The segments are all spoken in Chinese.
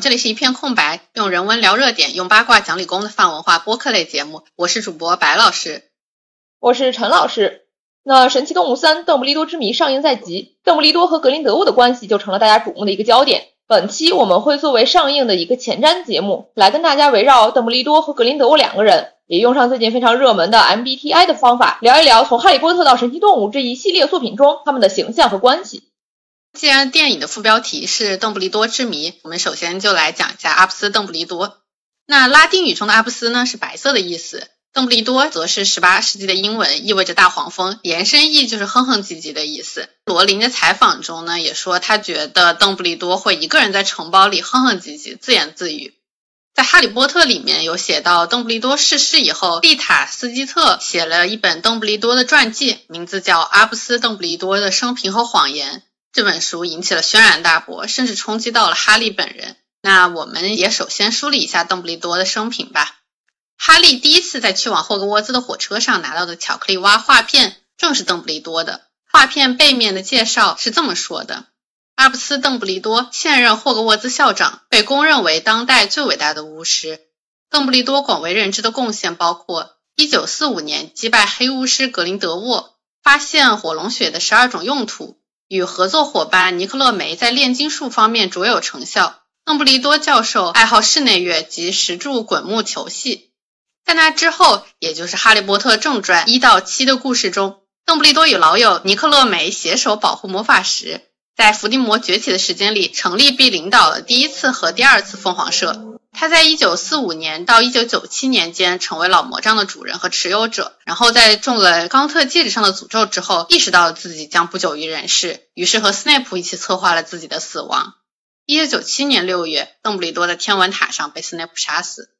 这里是一片空白，用人文聊热点，用八卦讲理工的泛文化播客类节目。我是主播白老师，我是陈老师。那《神奇动物三：邓布利多之谜》上映在即，邓布利多和格林德沃的关系就成了大家瞩目的一个焦点。本期我们会作为上映的一个前瞻节目，来跟大家围绕邓布利多和格林德沃两个人，也用上最近非常热门的 MBTI 的方法，聊一聊从《哈利波特》到《神奇动物》这一系列作品中他们的形象和关系。既然电影的副标题是邓布利多之谜，我们首先就来讲一下阿布斯·邓布利多。那拉丁语中的阿布斯呢，是白色的意思。邓布利多则是十八世纪的英文，意味着大黄蜂，延伸意就是哼哼唧唧的意思。罗琳的采访中呢，也说他觉得邓布利多会一个人在城堡里哼哼唧唧，自言自语。在《哈利波特》里面有写到，邓布利多逝世以后，丽塔斯基特写了一本邓布利多的传记，名字叫《阿布斯·邓布利多的生平和谎言》。这本书引起了轩然大波，甚至冲击到了哈利本人。那我们也首先梳理一下邓布利多的生平吧。哈利第一次在去往霍格沃兹的火车上拿到的巧克力蛙画片，正是邓布利多的。画片背面的介绍是这么说的：阿布斯·邓布利多，现任霍格沃兹校长，被公认为当代最伟大的巫师。邓布利多广为人知的贡献包括：1945年击败黑巫师格林德沃，发现火龙血的十二种用途，与合作伙伴尼克勒梅在炼金术方面卓有成效。邓布利多教授爱好室内乐及石柱滚木球戏。在那之后，也就是《哈利波特正传》一到七的故事中，邓布利多与老友尼克勒梅携手保护魔法石，在伏地魔崛起的时间里成立并领导了第一次和第二次凤凰社。他在1945年到1997年间成为老魔杖的主人和持有者，然后在中了冈特戒指上的诅咒之后，意识到自己将不久于人世，于是和斯内普一起策划了自己的死亡。1997年6月，邓布利多在天文塔上被斯内普杀死。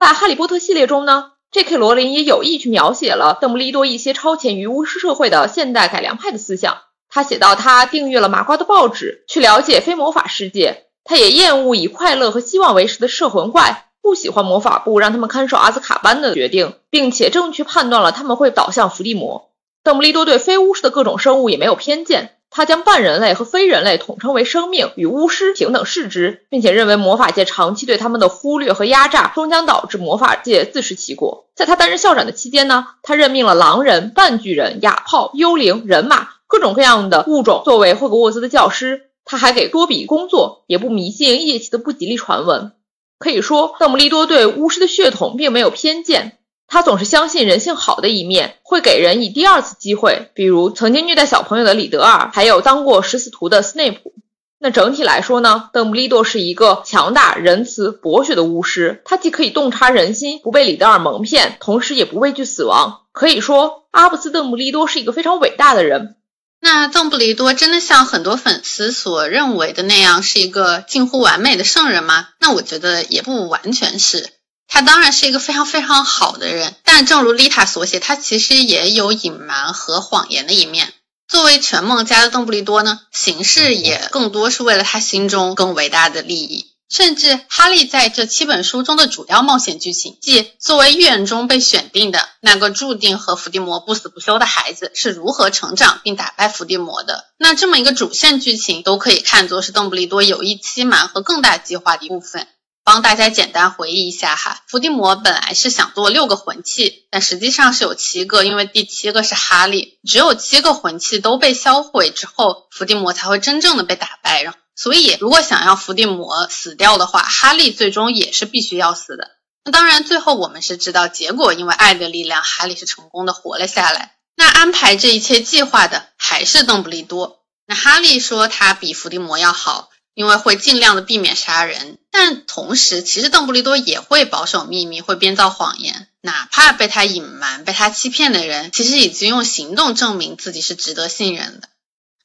在《哈利波特》系列中呢，J.K. 罗琳也有意去描写了邓布利多一些超前于巫师社会的现代改良派的思想。他写到，他订阅了麻瓜的报纸，去了解非魔法世界。他也厌恶以快乐和希望为食的摄魂怪，不喜欢魔法部让他们看守阿兹卡班的决定，并且正确判断了他们会导向伏地魔。邓布利多对非巫师的各种生物也没有偏见。他将半人类和非人类统称为生命，与巫师平等视之，并且认为魔法界长期对他们的忽略和压榨，终将导致魔法界自食其果。在他担任校长的期间呢，他任命了狼人、半巨人、哑炮、幽灵、人马各种各样的物种作为霍格沃兹的教师。他还给多比工作，也不迷信夜袭的不吉利传闻。可以说，邓布利多对巫师的血统并没有偏见。他总是相信人性好的一面，会给人以第二次机会，比如曾经虐待小朋友的李德尔，还有当过食死徒的斯内普。那整体来说呢，邓布利多是一个强大、仁慈、博学的巫师。他既可以洞察人心，不被李德尔蒙骗，同时也不畏惧死亡。可以说，阿布斯·邓布利多是一个非常伟大的人。那邓布利多真的像很多粉丝所认为的那样，是一个近乎完美的圣人吗？那我觉得也不完全是。他当然是一个非常非常好的人，但正如丽塔所写，他其实也有隐瞒和谎言的一面。作为全梦家的邓布利多呢，行事也更多是为了他心中更伟大的利益。甚至哈利在这七本书中的主要冒险剧情，即作为预言中被选定的那个注定和伏地魔不死不休的孩子是如何成长并打败伏地魔的，那这么一个主线剧情都可以看作是邓布利多有意欺瞒和更大计划的一部分。帮大家简单回忆一下哈，伏地魔本来是想做六个魂器，但实际上是有七个，因为第七个是哈利。只有七个魂器都被销毁之后，伏地魔才会真正的被打败。然后所以，如果想要伏地魔死掉的话，哈利最终也是必须要死的。那当然，最后我们是知道结果，因为爱的力量，哈利是成功的活了下来。那安排这一切计划的还是邓布利多。那哈利说他比伏地魔要好。因为会尽量的避免杀人，但同时，其实邓布利多也会保守秘密，会编造谎言，哪怕被他隐瞒、被他欺骗的人，其实已经用行动证明自己是值得信任的。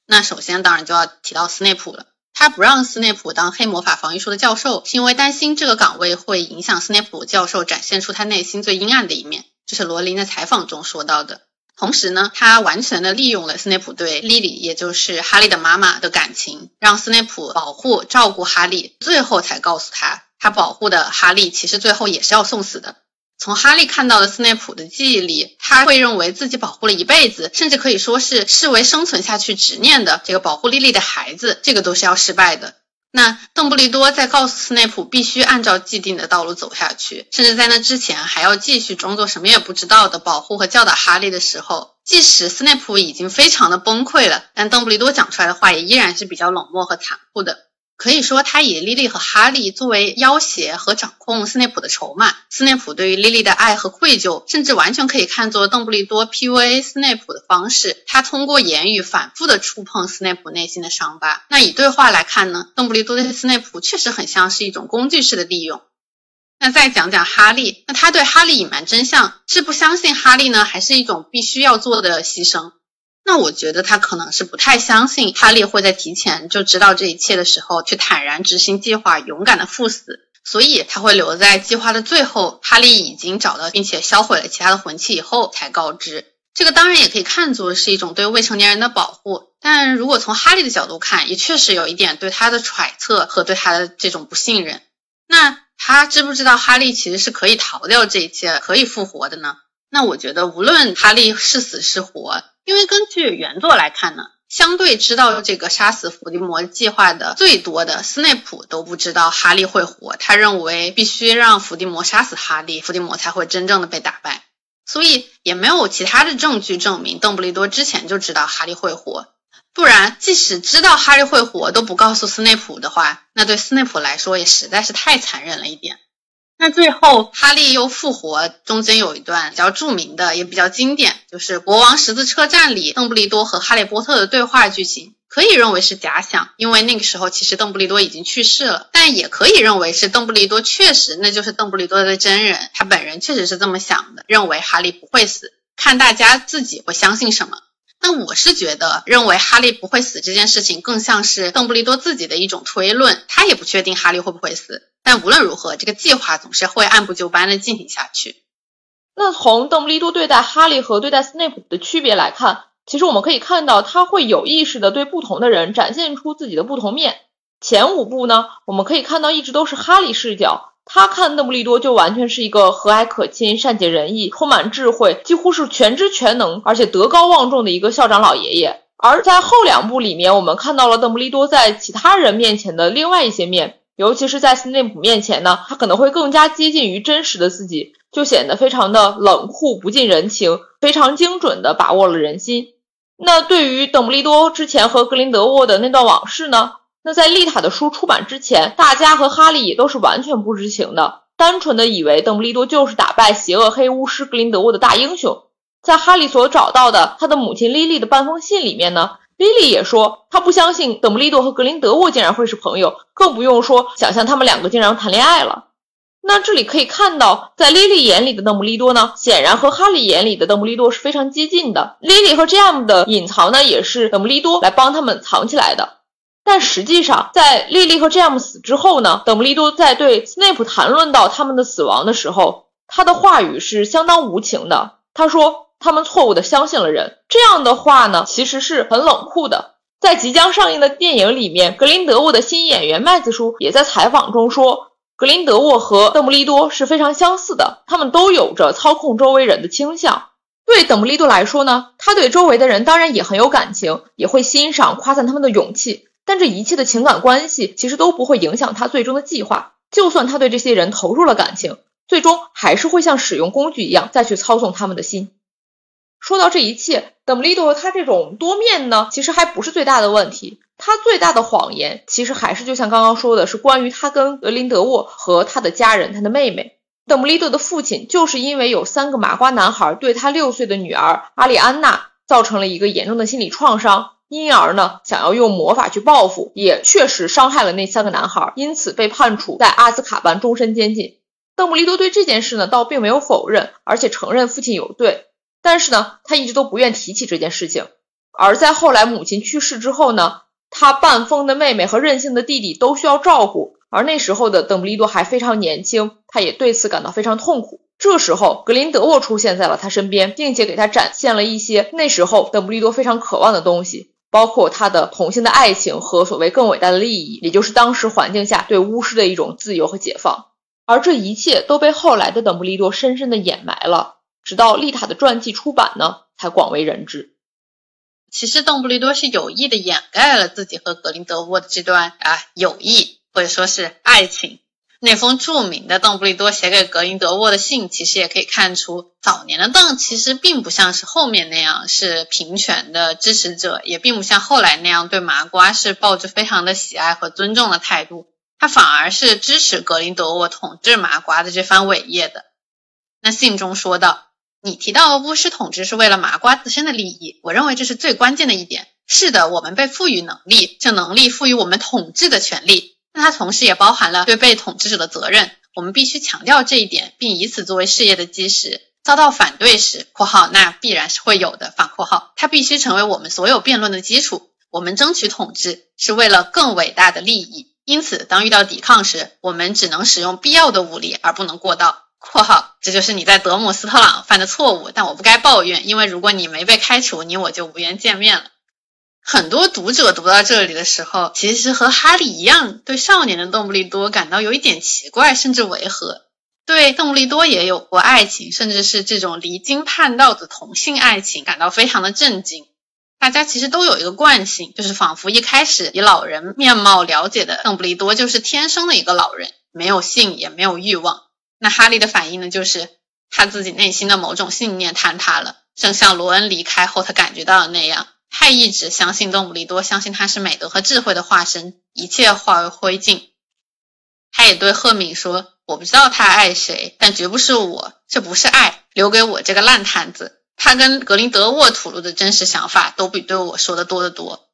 那首先，当然就要提到斯内普了。他不让斯内普当黑魔法防御术的教授，是因为担心这个岗位会影响斯内普教授展现出他内心最阴暗的一面，这是罗琳在采访中说到的。同时呢，他完全的利用了斯内普对莉莉，也就是哈利的妈妈的感情，让斯内普保护照顾哈利，最后才告诉他，他保护的哈利其实最后也是要送死的。从哈利看到的斯内普的记忆里，他会认为自己保护了一辈子，甚至可以说是视为生存下去执念的这个保护莉莉的孩子，这个都是要失败的。那邓布利多在告诉斯内普必须按照既定的道路走下去，甚至在那之前还要继续装作什么也不知道的保护和教导哈利的时候，即使斯内普已经非常的崩溃了，但邓布利多讲出来的话也依然是比较冷漠和残酷的。可以说，他以莉莉和哈利作为要挟和掌控斯内普的筹码。斯内普对于莉莉的爱和愧疚，甚至完全可以看作邓布利多 PUA 斯内普的方式。他通过言语反复的触碰斯内普内心的伤疤。那以对话来看呢？邓布利多对斯内普确实很像是一种工具式的利用。那再讲讲哈利，那他对哈利隐瞒真相，是不相信哈利呢，还是一种必须要做的牺牲？那我觉得他可能是不太相信哈利会在提前就知道这一切的时候去坦然执行计划，勇敢的赴死，所以他会留在计划的最后，哈利已经找到并且销毁了其他的魂器以后才告知。这个当然也可以看作是一种对未成年人的保护，但如果从哈利的角度看，也确实有一点对他的揣测和对他的这种不信任。那他知不知道哈利其实是可以逃掉这一切，可以复活的呢？那我觉得无论哈利是死是活。因为根据原作来看呢，相对知道这个杀死伏地魔计划的最多的斯内普都不知道哈利会活，他认为必须让伏地魔杀死哈利，伏地魔才会真正的被打败，所以也没有其他的证据证明邓布利多之前就知道哈利会活，不然即使知道哈利会活都不告诉斯内普的话，那对斯内普来说也实在是太残忍了一点。那最后哈利又复活，中间有一段比较著名的，也比较经典，就是国王十字车站里邓布利多和哈利波特的对话剧情，可以认为是假想，因为那个时候其实邓布利多已经去世了，但也可以认为是邓布利多确实那就是邓布利多的真人，他本人确实是这么想的，认为哈利不会死，看大家自己会相信什么。那我是觉得，认为哈利不会死这件事情，更像是邓布利多自己的一种推论。他也不确定哈利会不会死，但无论如何，这个计划总是会按部就班的进行下去。那从邓布利多对待哈利和对待斯内普的区别来看，其实我们可以看到，他会有意识的对不同的人展现出自己的不同面。前五部呢，我们可以看到一直都是哈利视角。他看邓布利多就完全是一个和蔼可亲、善解人意、充满智慧、几乎是全知全能，而且德高望重的一个校长老爷爷。而在后两部里面，我们看到了邓布利多在其他人面前的另外一些面，尤其是在斯内普面前呢，他可能会更加接近于真实的自己，就显得非常的冷酷、不近人情，非常精准地把握了人心。那对于邓布利多之前和格林德沃的那段往事呢？那在丽塔的书出版之前，大家和哈利也都是完全不知情的，单纯的以为邓布利多就是打败邪恶黑巫师格林德沃的大英雄。在哈利所找到的他的母亲莉莉的半封信里面呢，莉莉也说她不相信邓布利多和格林德沃竟然会是朋友，更不用说想象他们两个竟然谈恋爱了。那这里可以看到，在莉莉眼里的邓布利多呢，显然和哈利眼里的邓布利多是非常接近的。莉莉和 Jam 的隐藏呢，也是邓布利多来帮他们藏起来的。但实际上，在莉莉和詹姆斯死之后呢，邓布利多在对斯内普谈论到他们的死亡的时候，他的话语是相当无情的。他说他们错误的相信了人，这样的话呢，其实是很冷酷的。在即将上映的电影里面，格林德沃的新演员麦子叔也在采访中说，格林德沃和邓布利多是非常相似的，他们都有着操控周围人的倾向。对邓布利多来说呢，他对周围的人当然也很有感情，也会欣赏、夸赞他们的勇气。但这一切的情感关系其实都不会影响他最终的计划。就算他对这些人投入了感情，最终还是会像使用工具一样再去操纵他们的心。说到这一切，邓布利多他这种多面呢，其实还不是最大的问题。他最大的谎言，其实还是就像刚刚说的，是关于他跟格林德沃和他的家人，他的妹妹。邓布利多的父亲就是因为有三个麻瓜男孩对他六岁的女儿阿里安娜造成了一个严重的心理创伤。因而呢，想要用魔法去报复，也确实伤害了那三个男孩，因此被判处在阿兹卡班终身监禁。邓布利多对这件事呢，倒并没有否认，而且承认父亲有罪，但是呢，他一直都不愿提起这件事情。而在后来母亲去世之后呢，他半疯的妹妹和任性的弟弟都需要照顾，而那时候的邓布利多还非常年轻，他也对此感到非常痛苦。这时候，格林德沃出现在了他身边，并且给他展现了一些那时候邓布利多非常渴望的东西。包括他的同性的爱情和所谓更伟大的利益，也就是当时环境下对巫师的一种自由和解放，而这一切都被后来的邓布利多深深的掩埋了，直到丽塔的传记出版呢，才广为人知。其实邓布利多是有意的掩盖了自己和格林德沃的这段啊友谊或者说是爱情。那封著名的邓布利多写给格林德沃的信，其实也可以看出，早年的邓其实并不像是后面那样是平权的支持者，也并不像后来那样对麻瓜是抱着非常的喜爱和尊重的态度，他反而是支持格林德沃统治麻瓜的这番伟业的。那信中说道：“你提到巫师统治是为了麻瓜自身的利益，我认为这是最关键的一点。是的，我们被赋予能力，这能力赋予我们统治的权利。”那它同时也包含了对被统治者的责任，我们必须强调这一点，并以此作为事业的基石。遭到反对时（括号那必然是会有的）反括号，它必须成为我们所有辩论的基础。我们争取统治是为了更伟大的利益，因此当遇到抵抗时，我们只能使用必要的武力，而不能过道。（括号这就是你在德姆斯特朗犯的错误，但我不该抱怨，因为如果你没被开除，你我就无缘见面了。）很多读者读到这里的时候，其实和哈利一样，对少年的邓布利多感到有一点奇怪，甚至违和。对邓布利多也有过爱情，甚至是这种离经叛道的同性爱情，感到非常的震惊。大家其实都有一个惯性，就是仿佛一开始以老人面貌了解的邓布利多就是天生的一个老人，没有性也没有欲望。那哈利的反应呢，就是他自己内心的某种信念坍塌了，正像罗恩离开后他感觉到的那样。他一直相信邓布利多，相信他是美德和智慧的化身，一切化为灰烬。他也对赫敏说：“我不知道他爱谁，但绝不是我。这不是爱，留给我这个烂摊子。”他跟格林德沃吐露的真实想法，都比对我说的多得多。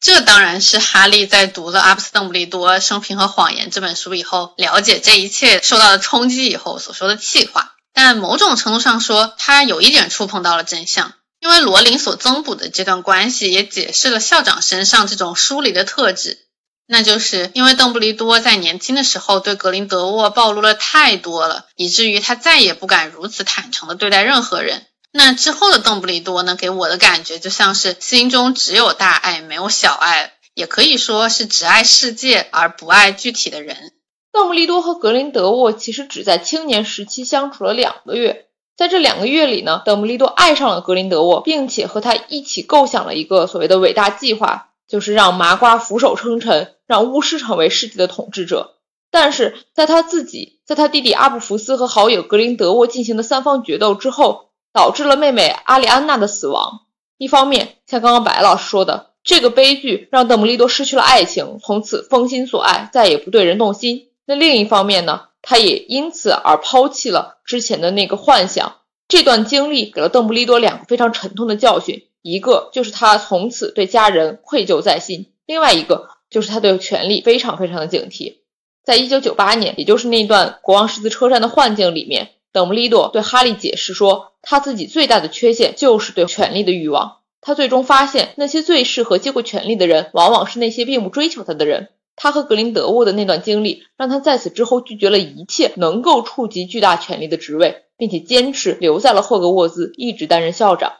这当然是哈利在读了阿布斯·邓布利多生平和谎言这本书以后，了解这一切受到的冲击以后所说的气话。但某种程度上说，他有一点触碰到了真相。因为罗琳所增补的这段关系，也解释了校长身上这种疏离的特质，那就是因为邓布利多在年轻的时候对格林德沃暴露了太多了，以至于他再也不敢如此坦诚地对待任何人。那之后的邓布利多呢，给我的感觉就像是心中只有大爱，没有小爱，也可以说是只爱世界而不爱具体的人。邓布利多和格林德沃其实只在青年时期相处了两个月。在这两个月里呢，邓布利多爱上了格林德沃，并且和他一起构想了一个所谓的伟大计划，就是让麻瓜俯首称臣，让巫师成为世界的统治者。但是在他自己、在他弟弟阿布福斯和好友格林德沃进行的三方决斗之后，导致了妹妹阿里安娜的死亡。一方面，像刚刚白老师说的，这个悲剧让邓布利多失去了爱情，从此封心所爱，再也不对人动心。那另一方面呢？他也因此而抛弃了之前的那个幻想。这段经历给了邓布利多两个非常沉痛的教训：一个就是他从此对家人愧疚在心；另外一个就是他对权力非常非常的警惕。在一九九八年，也就是那段国王十字车站的幻境里面，邓布利多对哈利解释说，他自己最大的缺陷就是对权力的欲望。他最终发现，那些最适合接过权力的人，往往是那些并不追求他的人。他和格林德沃的那段经历，让他在此之后拒绝了一切能够触及巨大权力的职位，并且坚持留在了霍格沃兹，一直担任校长。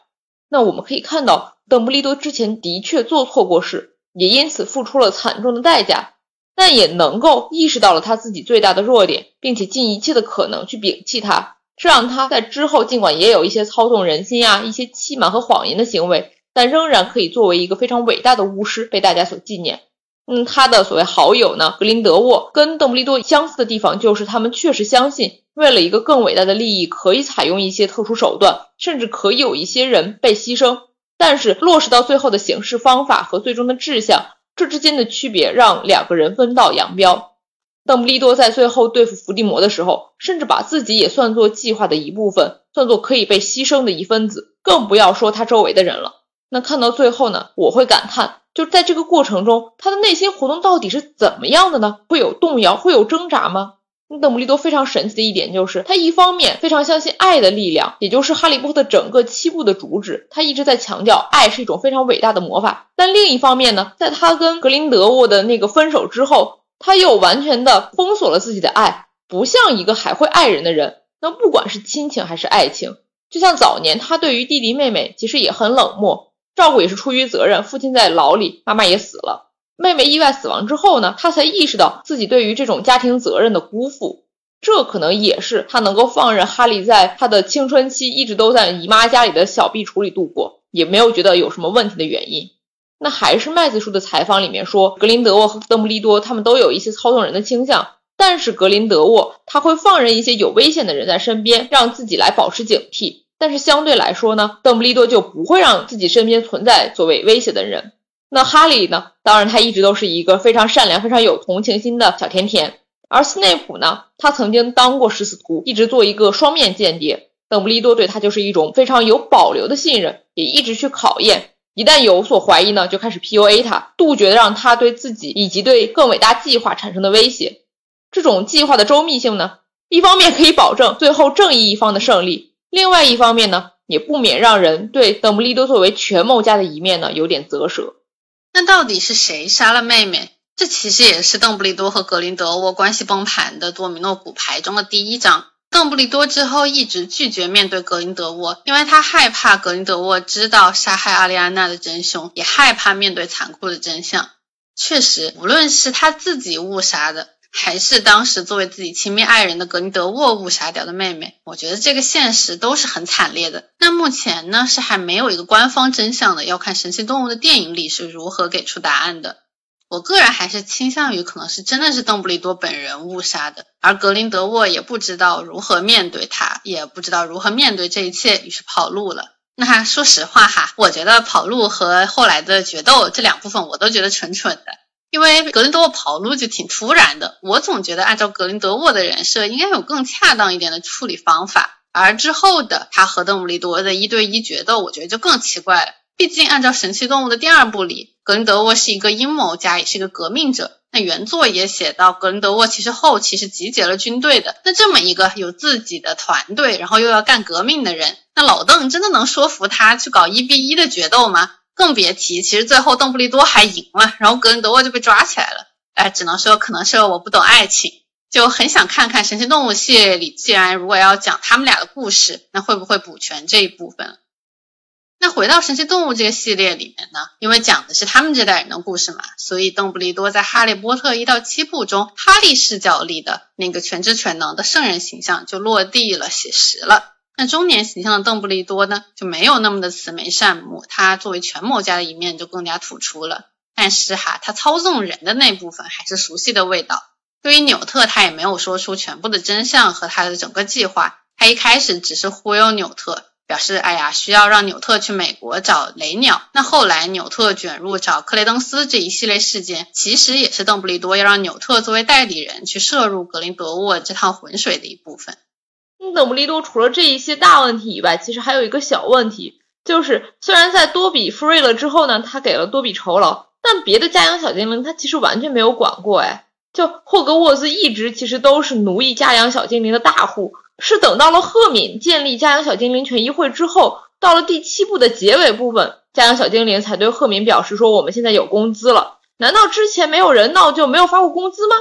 那我们可以看到，邓布利多之前的确做错过事，也因此付出了惨重的代价，但也能够意识到了他自己最大的弱点，并且尽一切的可能去摒弃它，这让他在之后尽管也有一些操纵人心啊、一些欺瞒和谎言的行为，但仍然可以作为一个非常伟大的巫师被大家所纪念。嗯，他的所谓好友呢，格林德沃跟邓布利多相似的地方就是，他们确实相信，为了一个更伟大的利益，可以采用一些特殊手段，甚至可以有一些人被牺牲。但是落实到最后的形式方法和最终的志向，这之间的区别让两个人分道扬镳。邓布利多在最后对付伏地魔的时候，甚至把自己也算作计划的一部分，算作可以被牺牲的一分子，更不要说他周围的人了。那看到最后呢，我会感叹。就在这个过程中，他的内心活动到底是怎么样的呢？会有动摇，会有挣扎吗？邓布利多非常神奇的一点就是，他一方面非常相信爱的力量，也就是哈利波特整个七部的主旨，他一直在强调爱是一种非常伟大的魔法。但另一方面呢，在他跟格林德沃的那个分手之后，他又完全的封锁了自己的爱，不像一个还会爱人的人。那不管是亲情还是爱情，就像早年他对于弟弟妹妹其实也很冷漠。照顾也是出于责任，父亲在牢里，妈妈也死了。妹妹意外死亡之后呢，他才意识到自己对于这种家庭责任的辜负。这可能也是他能够放任哈利在他的青春期一直都在姨妈家里的小壁橱里度过。也没有觉得有什么问题的原因。那还是麦子叔的采访里面说，格林德沃和邓布利多他们都有一些操纵人的倾向，但是格林德沃他会放任一些有危险的人在身边，让自己来保持警惕。但是相对来说呢，邓布利多就不会让自己身边存在作为威胁的人。那哈利呢？当然他一直都是一个非常善良、非常有同情心的小甜甜。而斯内普呢，他曾经当过食死徒，一直做一个双面间谍。邓布利多对他就是一种非常有保留的信任，也一直去考验。一旦有所怀疑呢，就开始 PUA 他，杜绝让他对自己以及对更伟大计划产生的威胁。这种计划的周密性呢，一方面可以保证最后正义一方的胜利，另外一方面呢，也不免让人对邓布利多作为权谋家的一面呢有点啧舌。那到底是谁杀了妹妹？这其实也是邓布利多和格林德沃关系崩盘的多米诺骨牌中的第一章。邓布利多之后一直拒绝面对格林德沃，因为他害怕格林德沃知道杀害阿丽安娜的真凶，也害怕面对残酷的真相。确实，无论是他自己误杀的，还是当时作为自己亲密爱人的格林德沃误杀掉的妹妹，我觉得这个现实都是很惨烈的。那目前呢，是还没有一个官方真相的，要看《神奇动物》的电影里是如何给出答案的。我个人还是倾向于可能是真的是邓布利多本人误杀的，而格林德沃也不知道如何面对他，也不知道如何面对这一切，于是跑路了。那说实话哈，我觉得跑路和后来的决斗这两部分我都觉得蠢蠢的，因为格林德沃跑路就挺突然的。我总觉得按照格林德沃的人设，应该有更恰当一点的处理方法，而之后的他和邓布利多的一对一决斗，我觉得就更奇怪了。毕竟按照神奇动物的第二部里。格林德沃是一个阴谋家，也是一个革命者。那原作也写到，格林德沃其实后期是集结了军队的。那这么一个有自己的团队，然后又要干革命的人，那老邓真的能说服他去搞一比一的决斗吗？更别提，其实最后邓布利多还赢了，然后格林德沃就被抓起来了。哎，只能说可能是我不懂爱情，就很想看看神奇动物系列里，既然如果要讲他们俩的故事，那会不会补全这一部分？那回到神奇动物这个系列里面呢，因为讲的是他们这代人的故事嘛，所以邓布利多在《哈利波特》一到七部中，哈利视角里的那个全知全能的圣人形象就落地了，写实了。那中年形象的邓布利多呢，就没有那么的慈眉善目，他作为权谋家的一面就更加突出了。但是哈，他操纵人的那部分还是熟悉的味道。对于纽特，他也没有说出全部的真相和他的整个计划，他一开始只是忽悠纽特。表示，哎呀，需要让纽特去美国找雷鸟。那后来纽特卷入找克雷登斯这一系列事件，其实也是邓布利多要让纽特作为代理人去涉入格林德沃这趟浑水的一部分。邓布利多除了这一些大问题以外，其实还有一个小问题，就是虽然在多比复瑞了之后呢，他给了多比酬劳，但别的家养小精灵他其实完全没有管过。哎，就霍格沃兹一直其实都是奴役家养小精灵的大户。是等到了赫敏建立家养小精灵权益会之后，到了第七部的结尾部分，家养小精灵才对赫敏表示说：“我们现在有工资了。”难道之前没有人闹就没有发过工资吗？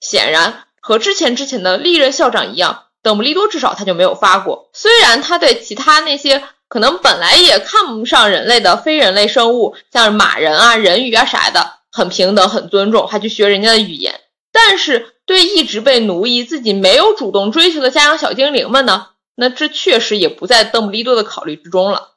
显然和之前之前的历任校长一样，邓布利多至少他就没有发过。虽然他对其他那些可能本来也看不上人类的非人类生物，像马人啊、人鱼啊啥的，很平等、很尊重，还去学人家的语言，但是。对一直被奴役、自己没有主动追求的家养小精灵们呢？那这确实也不在邓布利多的考虑之中了。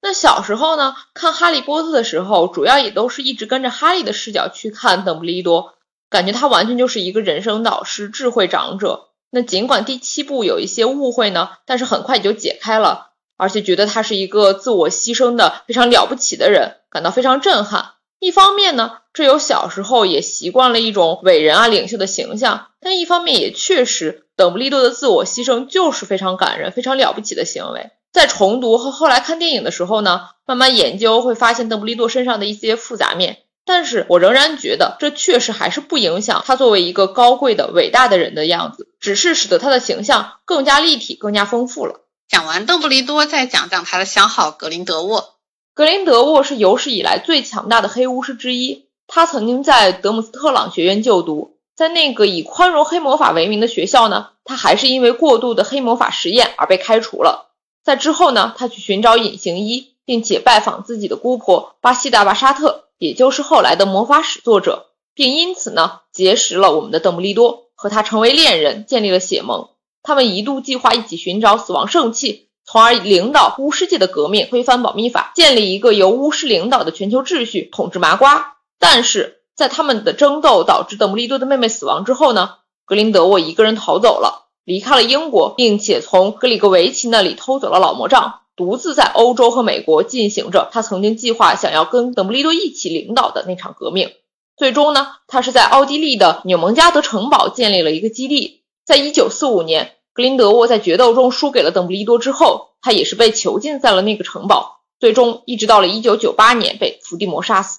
那小时候呢，看《哈利波特》的时候，主要也都是一直跟着哈利的视角去看邓布利多，感觉他完全就是一个人生导师、智慧长者。那尽管第七部有一些误会呢，但是很快也就解开了，而且觉得他是一个自我牺牲的非常了不起的人，感到非常震撼。一方面呢，这有小时候也习惯了一种伟人啊、领袖的形象；但一方面也确实，邓布利多的自我牺牲就是非常感人、非常了不起的行为。在重读和后来看电影的时候呢，慢慢研究会发现邓布利多身上的一些复杂面。但是我仍然觉得，这确实还是不影响他作为一个高贵的、伟大的人的样子，只是使得他的形象更加立体、更加丰富了。讲完邓布利多，再讲讲他的相好格林德沃。格林德沃是有史以来最强大的黑巫师之一。他曾经在德姆斯特朗学院就读，在那个以宽容黑魔法为名的学校呢，他还是因为过度的黑魔法实验而被开除了。在之后呢，他去寻找隐形衣，并且拜访自己的姑婆巴西达·巴沙特，也就是后来的魔法史作者，并因此呢结识了我们的邓布利多，和他成为恋人，建立了血盟。他们一度计划一起寻找死亡圣器。从而领导巫师界的革命，推翻保密法，建立一个由巫师领导的全球秩序，统治麻瓜。但是在他们的争斗导致邓布利多的妹妹死亡之后呢？格林德沃一个人逃走了，离开了英国，并且从格里格维奇那里偷走了老魔杖，独自在欧洲和美国进行着他曾经计划想要跟邓布利多一起领导的那场革命。最终呢，他是在奥地利的纽蒙加德城堡建立了一个基地。在一九四五年，格林德沃在决斗中输给了邓布利多之后，他也是被囚禁在了那个城堡，最终一直到了一九九八年被伏地魔杀死。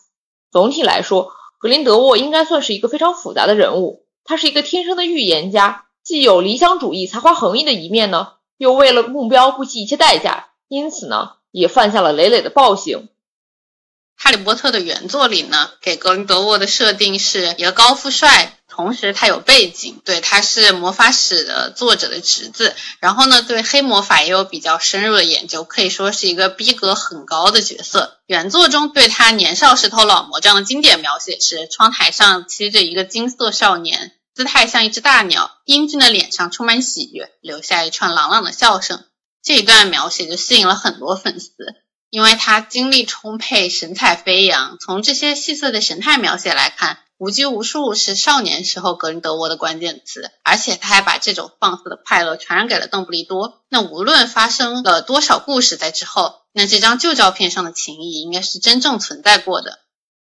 总体来说，格林德沃应该算是一个非常复杂的人物。他是一个天生的预言家，既有理想主义、才华横溢的一面呢，又为了目标不惜一切代价，因此呢，也犯下了累累的暴行。哈利波特的原作里呢，给格林德沃的设定是一个高富帅。同时，他有背景，对，他是魔法史的作者的侄子，然后呢，对黑魔法也有比较深入的研究，可以说是一个逼格很高的角色。原作中对他年少时偷老魔杖的经典描写是：窗台上栖着一个金色少年，姿态像一只大鸟，英俊的脸上充满喜悦，留下一串朗朗的笑声。这一段描写就吸引了很多粉丝，因为他精力充沛，神采飞扬。从这些细碎的神态描写来看。无拘无束是少年时候格林德沃的关键词，而且他还把这种放肆的快乐传染给了邓布利多。那无论发生了多少故事在之后，那这张旧照片上的情谊应该是真正存在过的。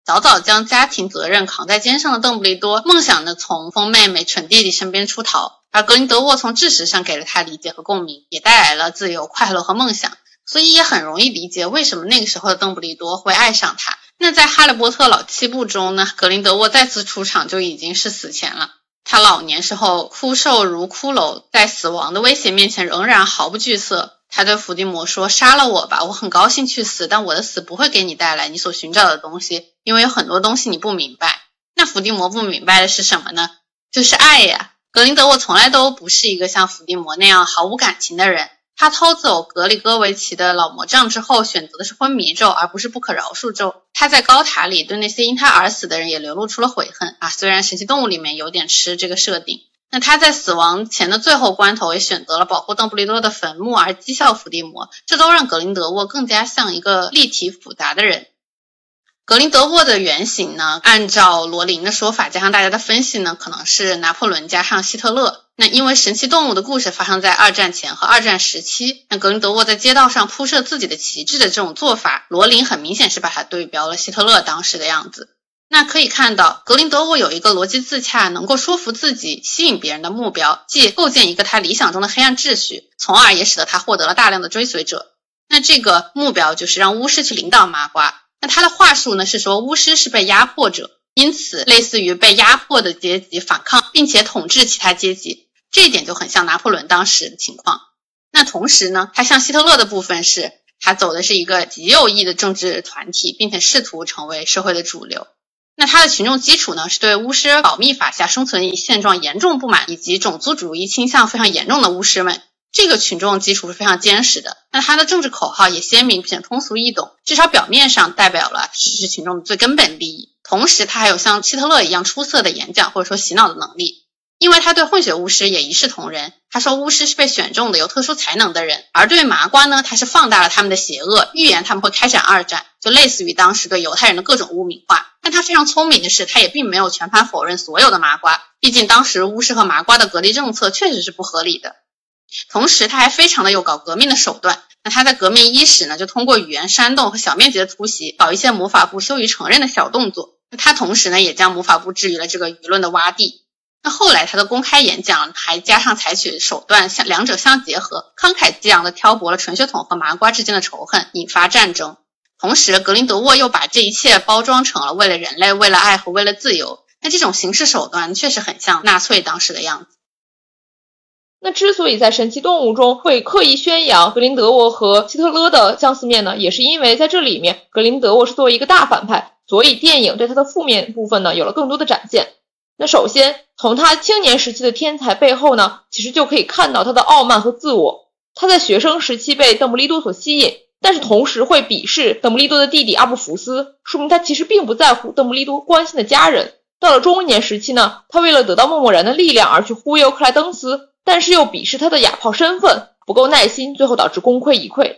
早早将家庭责任扛在肩上的邓布利多，梦想着从疯妹妹、蠢弟弟身边出逃，而格林德沃从知识上给了他理解和共鸣，也带来了自由、快乐和梦想，所以也很容易理解为什么那个时候的邓布利多会爱上他。那在《哈利波特》老七部中呢，格林德沃再次出场就已经是死前了。他老年时候枯瘦如骷髅，在死亡的威胁面前仍然毫不惧色。他对伏地魔说：“杀了我吧，我很高兴去死，但我的死不会给你带来你所寻找的东西，因为有很多东西你不明白。”那伏地魔不明白的是什么呢？就是爱呀。格林德沃从来都不是一个像伏地魔那样毫无感情的人。他偷走格里戈维奇的老魔杖之后，选择的是昏迷咒，而不是不可饶恕咒。他在高塔里对那些因他而死的人也流露出了悔恨啊！虽然神奇动物里面有点吃这个设定，那他在死亡前的最后关头也选择了保护邓布利多的坟墓而讥笑伏地魔，这都让格林德沃更加像一个立体复杂的人。格林德沃的原型呢？按照罗琳的说法，加上大家的分析呢，可能是拿破仑加上希特勒。那因为神奇动物的故事发生在二战前和二战时期，那格林德沃在街道上铺设自己的旗帜的这种做法，罗琳很明显是把它对标了希特勒当时的样子。那可以看到，格林德沃有一个逻辑自洽、能够说服自己、吸引别人的目标，即构建一个他理想中的黑暗秩序，从而也使得他获得了大量的追随者。那这个目标就是让巫师去领导麻瓜。那他的话术呢是说，巫师是被压迫者，因此类似于被压迫的阶级反抗，并且统治其他阶级，这一点就很像拿破仑当时的情况。那同时呢，他像希特勒的部分是，他走的是一个极右翼的政治团体，并且试图成为社会的主流。那他的群众基础呢，是对巫师保密法下生存现状严重不满，以及种族主义倾向非常严重的巫师们。这个群众基础是非常坚实的，那他的政治口号也鲜明并且通俗易懂，至少表面上代表了支持群众的最根本利益。同时，他还有像希特勒一样出色的演讲或者说洗脑的能力，因为他对混血巫师也一视同仁。他说巫师是被选中的有特殊才能的人，而对麻瓜呢，他是放大了他们的邪恶，预言他们会开展二战，就类似于当时对犹太人的各种污名化。但他非常聪明的是，他也并没有全盘否认所有的麻瓜，毕竟当时巫师和麻瓜的隔离政策确实是不合理的。同时，他还非常的有搞革命的手段。那他在革命伊始呢，就通过语言煽动和小面积的突袭，搞一些魔法部羞于承认的小动作。那他同时呢，也将魔法部置于了这个舆论的洼地。那后来他的公开演讲还加上采取手段，相两者相结合，慷慨激昂的挑拨了纯血统和麻瓜之间的仇恨，引发战争。同时，格林德沃又把这一切包装成了为了人类、为了爱和为了自由。那这种行事手段确实很像纳粹当时的样子。那之所以在神奇动物中会刻意宣扬格林德沃和希特勒的相似面呢，也是因为在这里面格林德沃是作为一个大反派，所以电影对他的负面部分呢有了更多的展现。那首先从他青年时期的天才背后呢，其实就可以看到他的傲慢和自我。他在学生时期被邓布利多所吸引，但是同时会鄙视邓布利多的弟弟阿布福斯，说明他其实并不在乎邓布利多关心的家人。到了中年时期呢，他为了得到默默然的力量而去忽悠克莱登斯。但是又鄙视他的哑炮身份，不够耐心，最后导致功亏一篑。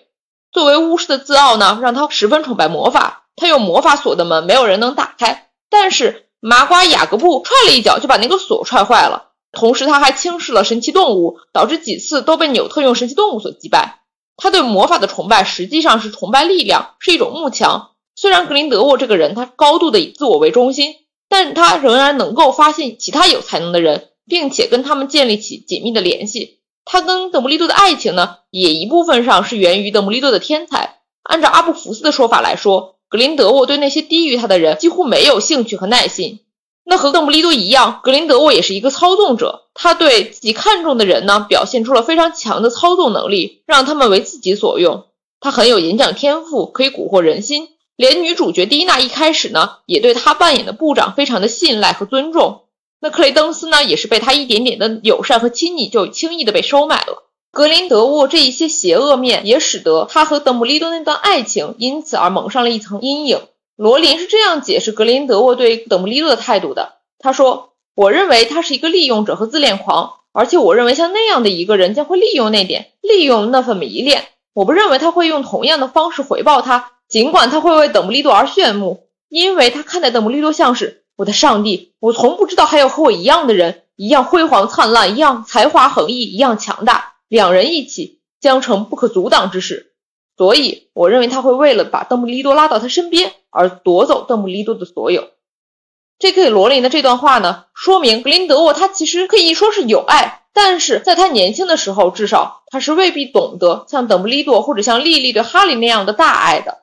作为巫师的自傲呢，让他十分崇拜魔法。他用魔法锁的门，没有人能打开。但是麻瓜雅各布踹了一脚，就把那个锁踹坏了。同时，他还轻视了神奇动物，导致几次都被纽特用神奇动物所击败。他对魔法的崇拜实际上是崇拜力量，是一种慕强。虽然格林德沃这个人他高度的以自我为中心，但他仍然能够发现其他有才能的人，并且跟他们建立起紧密的联系。他跟邓布利多的爱情呢，也一部分上是源于邓布利多的天才。按照阿布福斯的说法来说，格林德沃对那些低于他的人几乎没有兴趣和耐心。那和邓布利多一样，格林德沃也是一个操纵者。他对自己看重的人呢，表现出了非常强的操纵能力，让他们为自己所用。他很有演讲天赋，可以蛊惑人心。连女主角蒂娜一开始呢，也对他扮演的部长非常的信赖和尊重。那克雷登斯呢，也是被他一点点的友善和亲昵，就轻易的被收买了。格林德沃这一些邪恶面，也使得他和邓布利多那段爱情因此而蒙上了一层阴影。罗琳是这样解释格林德沃对邓布利多的态度的。他说：“我认为他是一个利用者和自恋狂，而且我认为像那样的一个人将会利用那点，利用那份迷恋。我不认为他会用同样的方式回报他，尽管他会为邓布利多而炫目，因为他看待邓布利多像是我的上帝。我从不知道还有和我一样的人，一样辉煌灿烂，一样才华横溢，一样强大。两人一起将成不可阻挡之事。所以，我认为他会为了把邓布利多拉到他身边。”而夺走邓布利多的所有。J.K. 罗琳的这段话呢，说明格林德沃他其实可以说是有爱，但是在他年轻的时候，至少他是未必懂得像邓布利多或者像莉莉对哈利那样的大爱的。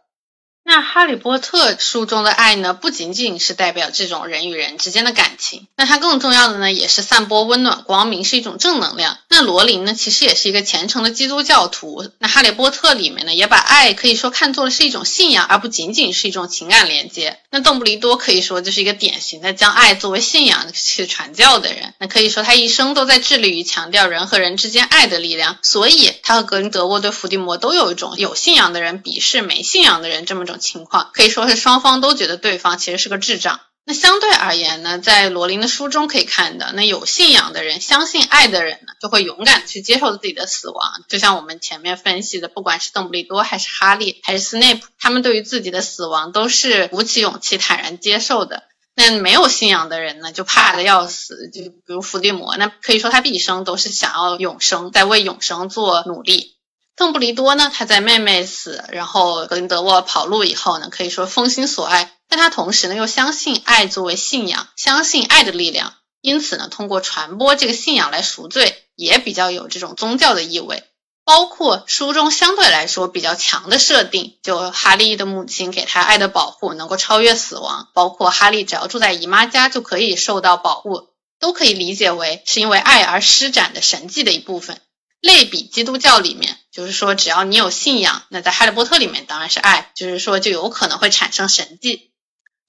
那《哈利波特》书中的爱呢，不仅仅是代表这种人与人之间的感情，那它更重要的呢，也是散播温暖光明，是一种正能量。那罗琳呢，其实也是一个虔诚的基督教徒。那《哈利波特》里面呢，也把爱可以说看作是一种信仰，而不仅仅是一种情感连接。那邓布利多可以说就是一个典型的将爱作为信仰去传教的人。那可以说他一生都在致力于强调人和人之间爱的力量。所以他和格林德沃对伏地魔都有一种有信仰的人鄙视没信仰的人这么种。情况可以说是双方都觉得对方其实是个智障。那相对而言呢，在罗琳的书中可以看到，那有信仰的人、相信爱的人呢，就会勇敢去接受自己的死亡。就像我们前面分析的，不管是邓布利多还是哈利还是斯内普，他们对于自己的死亡都是鼓起勇气坦然接受的。那没有信仰的人呢，就怕的要死。就比如伏地魔，那可以说他毕生都是想要永生，在为永生做努力。邓布利多呢？他在妹妹死，然后格林德沃跑路以后呢，可以说封心所爱。但他同时呢，又相信爱作为信仰，相信爱的力量，因此呢，通过传播这个信仰来赎罪，也比较有这种宗教的意味。包括书中相对来说比较强的设定，就哈利的母亲给他爱的保护能够超越死亡，包括哈利只要住在姨妈家就可以受到保护，都可以理解为是因为爱而施展的神迹的一部分。类比基督教里面，就是说只要你有信仰，那在哈利波特里面当然是爱，就是说就有可能会产生神迹。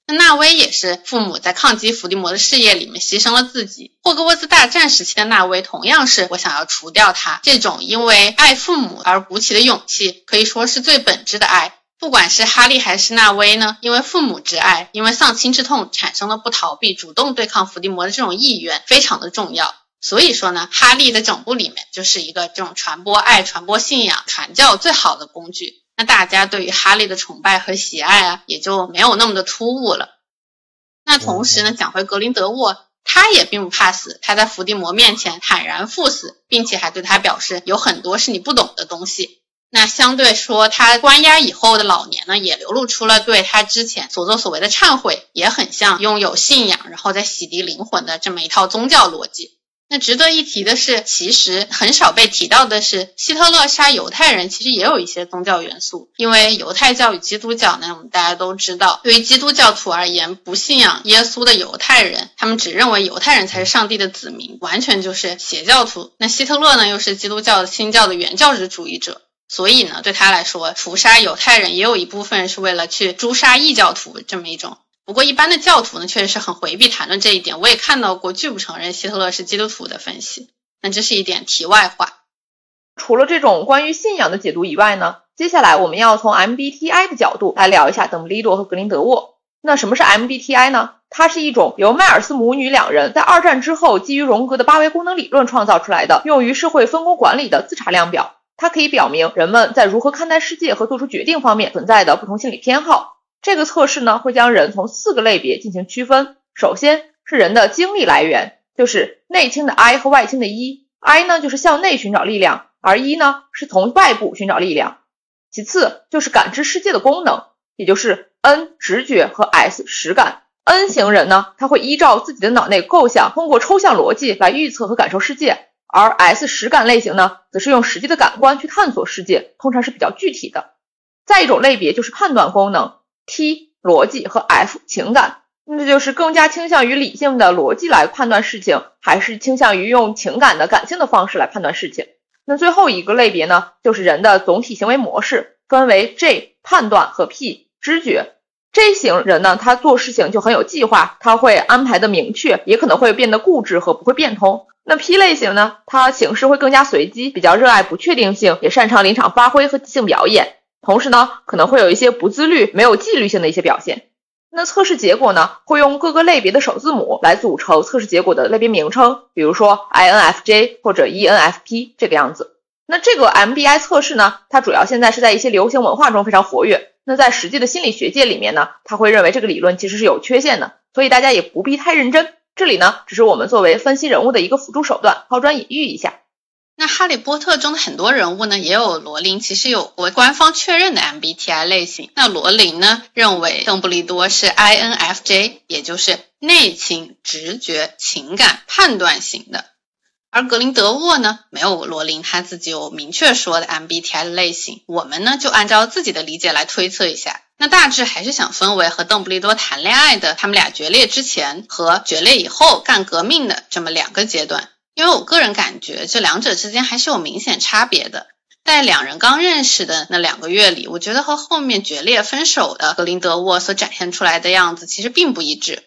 那纳威也是父母在抗击伏地魔的事业里面牺牲了自己。霍格沃兹大战时期的纳威同样是我想要除掉他这种因为爱父母而鼓起的勇气，可以说是最本质的爱。不管是哈利还是纳威呢，因为父母之爱，因为丧亲之痛，产生了不逃避、主动对抗伏地魔的这种意愿，非常的重要。所以说呢，哈利的整部里面就是一个这种传播爱、传播信仰、传教最好的工具。那大家对于哈利的崇拜和喜爱啊，也就没有那么的突兀了。那同时呢，讲回格林德沃，他也并不怕死，他在伏地魔面前坦然赴死，并且还对他表示有很多是你不懂的东西。那相对说，他关押以后的老年呢，也流露出了对他之前所作所为的忏悔，也很像拥有信仰，然后再洗涤灵魂的这么一套宗教逻辑。那值得一提的是，其实很少被提到的是，希特勒杀犹太人其实也有一些宗教元素。因为犹太教与基督教呢，我们大家都知道，对于基督教徒而言，不信仰耶稣的犹太人，他们只认为犹太人才是上帝的子民，完全就是邪教徒。那希特勒呢，又是基督教新教的原教旨主义者，所以呢，对他来说，屠杀犹太人也有一部分是为了去诛杀异教徒这么一种。不过，一般的教徒呢，确实是很回避谈论这一点。我也看到过拒不承认希特勒是基督徒的分析。那这是一点题外话。除了这种关于信仰的解读以外呢，接下来我们要从 MBTI 的角度来聊一下邓布利多和格林德沃。那什么是 MBTI 呢？它是一种由迈尔斯母女两人在二战之后基于荣格的八维功能理论创造出来的，用于社会分工管理的自查量表。它可以表明人们在如何看待世界和做出决定方面存在的不同心理偏好。这个测试呢，会将人从四个类别进行区分。首先是人的精力来源，就是内倾的 I 和外倾的 E。I 呢就是向内寻找力量，而 E 呢是从外部寻找力量。其次就是感知世界的功能，也就是 N 直觉和 S 实感。N 型人呢，他会依照自己的脑内构想，通过抽象逻辑来预测和感受世界；而 S 实感类型呢，则是用实际的感官去探索世界，通常是比较具体的。再一种类别就是判断功能，T 逻辑和 F 情感，那就是更加倾向于理性的逻辑来判断事情，还是倾向于用情感的感性的方式来判断事情。那最后一个类别呢，就是人的总体行为模式，分为 J 判断和 P 知觉。J 型人呢，他做事情就很有计划，他会安排的明确，也可能会变得固执和不会变通。那 P 类型呢，他行事会更加随机，比较热爱不确定性，也擅长临场发挥和即兴表演。同时呢，可能会有一些不自律、没有纪律性的一些表现。那测试结果呢，会用各个类别的首字母来组成测试结果的类别名称，比如说 INFJ 或者 ENFP 这个样子。那这个 MBI 测试呢，它主要现在是在一些流行文化中非常活跃。那在实际的心理学界里面呢，他会认为这个理论其实是有缺陷的，所以大家也不必太认真。这里呢，只是我们作为分析人物的一个辅助手段，抛砖引玉一下。那《哈利波特》中的很多人物呢，也有罗琳其实有过官方确认的 MBTI 类型。那罗琳呢，认为邓布利多是 INFJ，也就是内倾、直觉、情感、判断型的。而格林德沃呢，没有罗琳他自己有明确说的 MBTI 类型。我们呢，就按照自己的理解来推测一下。那大致还是想分为和邓布利多谈恋爱的，他们俩决裂之前和决裂以后干革命的这么两个阶段。因为我个人感觉这两者之间还是有明显差别的。在两人刚认识的那两个月里，我觉得和后面决裂分手的格林德沃所展现出来的样子其实并不一致。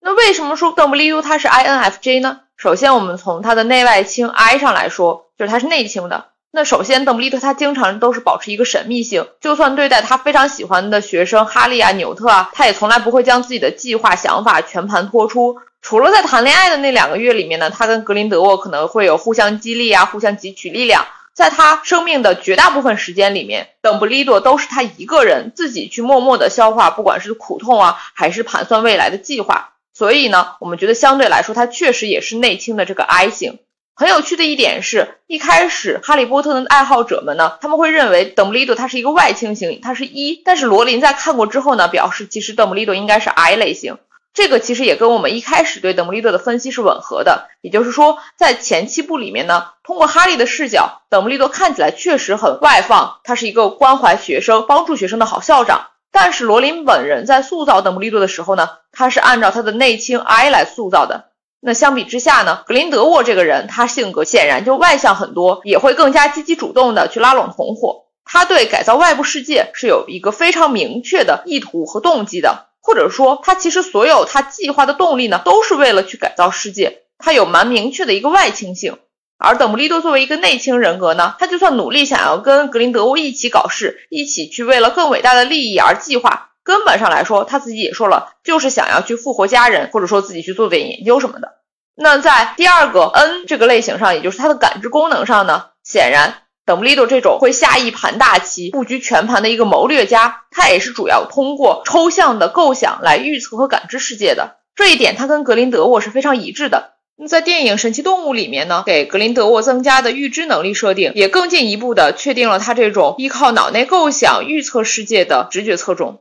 那为什么说邓布利多他是 INFJ 呢？首先，我们从他的内外倾 I 上来说，就是他是内倾的。那首先，邓布利多他经常都是保持一个神秘性，就算对待他非常喜欢的学生哈利啊、纽特啊，他也从来不会将自己的计划、想法全盘托出。除了在谈恋爱的那两个月里面呢，他跟格林德沃可能会有互相激励啊、互相汲取力量。在他生命的绝大部分时间里面，邓布利多都是他一个人自己去默默的消化，不管是苦痛啊，还是盘算未来的计划。所以呢，我们觉得相对来说，他确实也是内倾的这个 I 型。很有趣的一点是，一开始哈利波特的爱好者们呢，他们会认为邓布利多他是一个外倾型，他是一。但是罗琳在看过之后呢，表示其实邓布利多应该是 I 类型。这个其实也跟我们一开始对邓布利多的分析是吻合的，也就是说，在前七部里面呢，通过哈利的视角，邓布利多看起来确实很外放，他是一个关怀学生、帮助学生的好校长。但是罗琳本人在塑造邓布利多的时候呢，他是按照他的内倾 I 来塑造的。那相比之下呢，格林德沃这个人，他性格显然就外向很多，也会更加积极主动的去拉拢同伙。他对改造外部世界是有一个非常明确的意图和动机的。或者说，他其实所有他计划的动力呢，都是为了去改造世界。他有蛮明确的一个外倾性，而邓布利多作为一个内倾人格呢，他就算努力想要跟格林德沃一起搞事，一起去为了更伟大的利益而计划，根本上来说，他自己也说了，就是想要去复活家人，或者说自己去做点研究什么的。那在第二个 N 这个类型上，也就是他的感知功能上呢，显然。等布利多这种会下一盘大棋、布局全盘的一个谋略家，他也是主要通过抽象的构想来预测和感知世界的。这一点他跟格林德沃是非常一致的。那在电影《神奇动物》里面呢，给格林德沃增加的预知能力设定，也更进一步的确定了他这种依靠脑内构想预测世界的直觉侧重。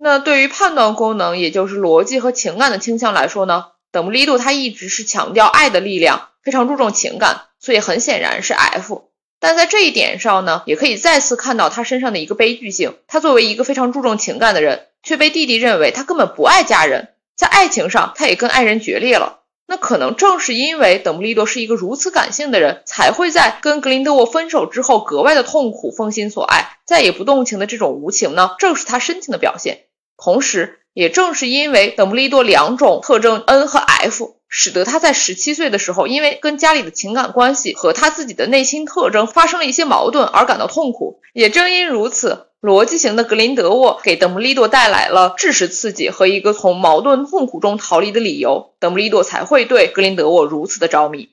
那对于判断功能，也就是逻辑和情感的倾向来说呢，邓布利多他一直是强调爱的力量，非常注重情感，所以很显然是 F。但在这一点上呢，也可以再次看到他身上的一个悲剧性。他作为一个非常注重情感的人，却被弟弟认为他根本不爱家人，在爱情上他也跟爱人决裂了。那可能正是因为邓布利多是一个如此感性的人，才会在跟格林德沃分手之后格外的痛苦、封心所爱，再也不动情的这种无情呢，正是他深情的表现。同时，也正是因为邓布利多两种特征 N 和 F。使得他在十七岁的时候，因为跟家里的情感关系和他自己的内心特征发生了一些矛盾而感到痛苦。也正因如此，逻辑型的格林德沃给邓布利多带来了知识刺激和一个从矛盾痛苦中逃离的理由，邓布利多才会对格林德沃如此的着迷。